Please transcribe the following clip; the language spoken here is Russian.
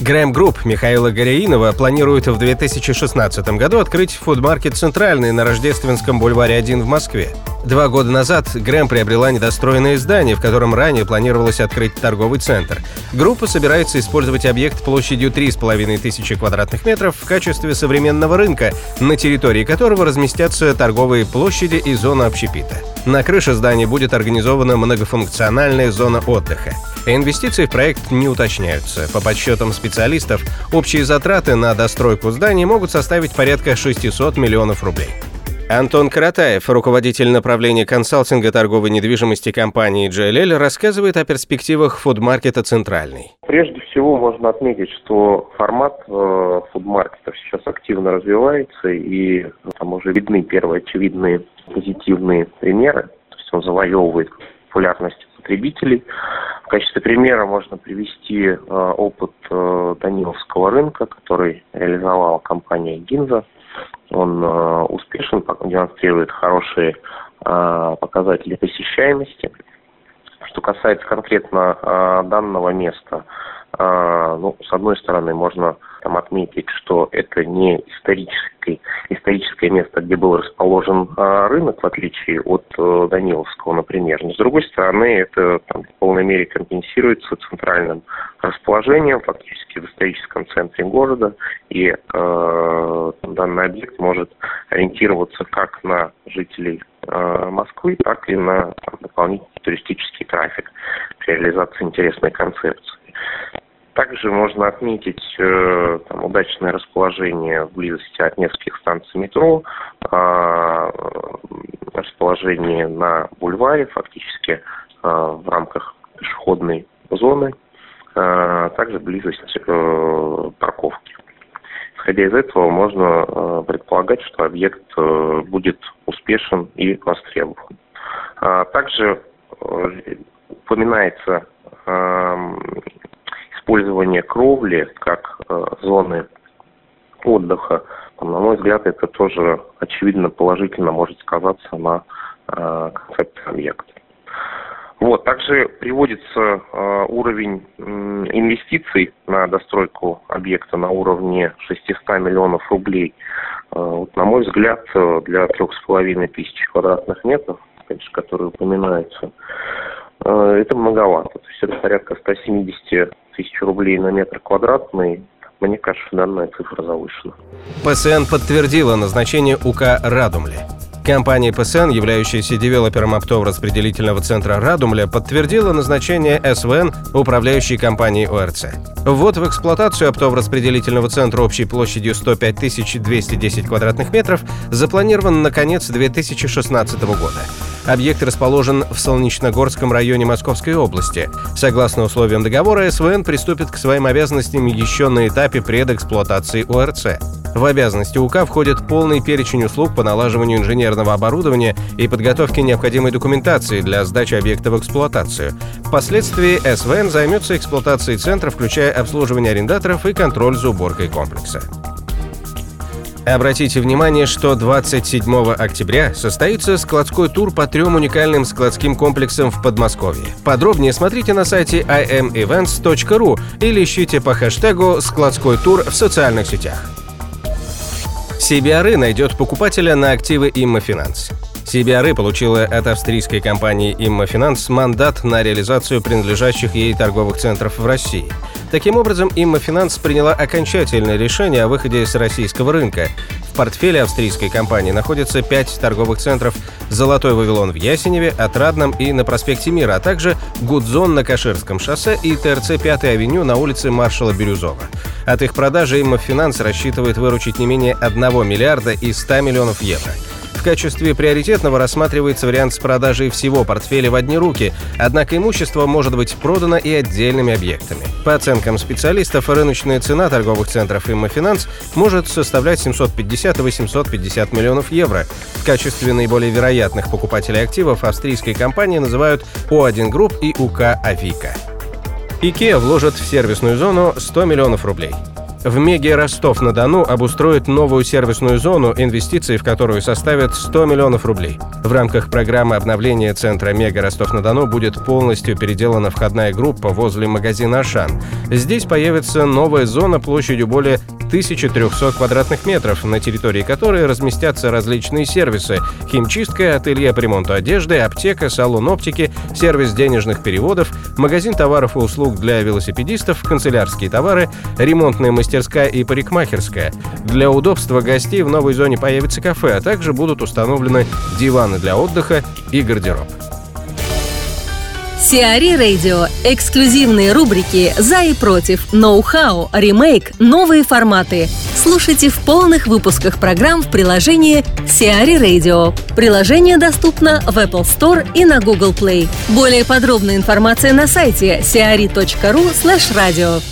Gremm Group Михаила Горяинова планирует в 2016 году открыть фудмаркет «Центральный» на Рождественском бульваре 1 в Москве. Два года назад Грэм приобрела недостроенное здание, в котором ранее планировалось открыть торговый центр. Группа собирается использовать объект площадью 3,5 тысячи квадратных метров в качестве современного рынка, на территории которого разместятся торговые площади и зона общепита. На крыше здания будет организована многофункциональная зона отдыха. Инвестиции в проект не уточняются. По подсчетам специалистов, общие затраты на достройку зданий могут составить порядка 600 миллионов рублей. Антон Каратаев, руководитель направления консалтинга торговой недвижимости компании JLL, рассказывает о перспективах фудмаркета «Центральный». Прежде всего можно отметить, что формат э, фудмаркетов сейчас активно развивается, и там уже видны первые очевидные позитивные примеры. То есть он завоевывает популярность потребителей. В качестве примера можно привести э, опыт э, Даниловского рынка, который реализовала компания «Гинза». Он э, успешен, демонстрирует хорошие показатели посещаемости. Что касается конкретно данного места, ну, с одной стороны, можно там отметить, что это не историческое, историческое место, где был расположен а, рынок, в отличие от а, Даниловского, например. Но с другой стороны, это там, в полной мере компенсируется центральным расположением, фактически в историческом центре города, и э, данный объект может ориентироваться как на жителей э, Москвы, так и на там, дополнительный туристический трафик при реализации интересной концепции. Также можно отметить э, там, удачное расположение в близости от нескольких станций метро, э, расположение на бульваре, фактически э, в рамках пешеходной зоны, э, также близость э, парковки. Исходя из этого, можно э, предполагать, что объект э, будет успешен и востребован. А также э, упоминается использование кровли как э, зоны отдыха, на мой взгляд, это тоже очевидно положительно может сказаться на э, концепции объекта. Вот, также приводится э, уровень инвестиций на достройку объекта на уровне 600 миллионов рублей. Вот, на мой взгляд, для трех с половиной тысяч квадратных метров, конечно, которые упоминаются, это многовато. То есть это порядка 170 тысяч рублей на метр квадратный, мне кажется, данная цифра завышена. ПСН подтвердила назначение УК «Радумли». Компания ПСН, являющаяся девелопером оптово-распределительного центра «Радумля», подтвердила назначение СВН управляющей компанией ОРЦ. Ввод в эксплуатацию оптово-распределительного центра общей площадью 105 210 квадратных метров запланирован на конец 2016 года. Объект расположен в Солнечногорском районе Московской области. Согласно условиям договора, СВН приступит к своим обязанностям еще на этапе предэксплуатации ОРЦ. В обязанности УК входит полный перечень услуг по налаживанию инженерного оборудования и подготовке необходимой документации для сдачи объекта в эксплуатацию. Впоследствии СВН займется эксплуатацией центра, включая обслуживание арендаторов и контроль за уборкой комплекса. Обратите внимание, что 27 октября состоится складской тур по трем уникальным складским комплексам в Подмосковье. Подробнее смотрите на сайте imevents.ru или ищите по хэштегу «складской тур» в социальных сетях. CBRE найдет покупателя на активы Иммофинанс. CBRE получила от австрийской компании Иммофинанс мандат на реализацию принадлежащих ей торговых центров в России. Таким образом, Иммофинанс приняла окончательное решение о выходе с российского рынка. В портфеле австрийской компании находится пять торговых центров «Золотой Вавилон» в Ясеневе, Отрадном и на проспекте Мира, а также «Гудзон» на Каширском шоссе и ТРЦ 5-й авеню на улице маршала Бирюзова. От их продажи Immofinanz рассчитывает выручить не менее 1 миллиарда и 100 миллионов евро. В качестве приоритетного рассматривается вариант с продажей всего портфеля в одни руки, однако имущество может быть продано и отдельными объектами. По оценкам специалистов, рыночная цена торговых центров Immofinanz может составлять 750-850 миллионов евро. В качестве наиболее вероятных покупателей активов австрийские компании называют O1 Group и УК Авика. IKEA вложит в сервисную зону 100 миллионов рублей. В Меге Ростов-на-Дону обустроят новую сервисную зону, инвестиции в которую составят 100 миллионов рублей. В рамках программы обновления центра Мега Ростов-на-Дону будет полностью переделана входная группа возле магазина «Ашан». Здесь появится новая зона площадью более 1300 квадратных метров, на территории которой разместятся различные сервисы – химчистка, ателье по ремонту одежды, аптека, салон оптики, сервис денежных переводов, магазин товаров и услуг для велосипедистов, канцелярские товары, ремонтная мастерская и парикмахерская. Для удобства гостей в новой зоне появится кафе, а также будут установлены диваны для отдыха и гардероб. Сиари Радио. Эксклюзивные рубрики «За и против», «Ноу-хау», «Ремейк», «Новые форматы». Слушайте в полных выпусках программ в приложении Сиари Radio. Приложение доступно в Apple Store и на Google Play. Более подробная информация на сайте siari.ru slash radio.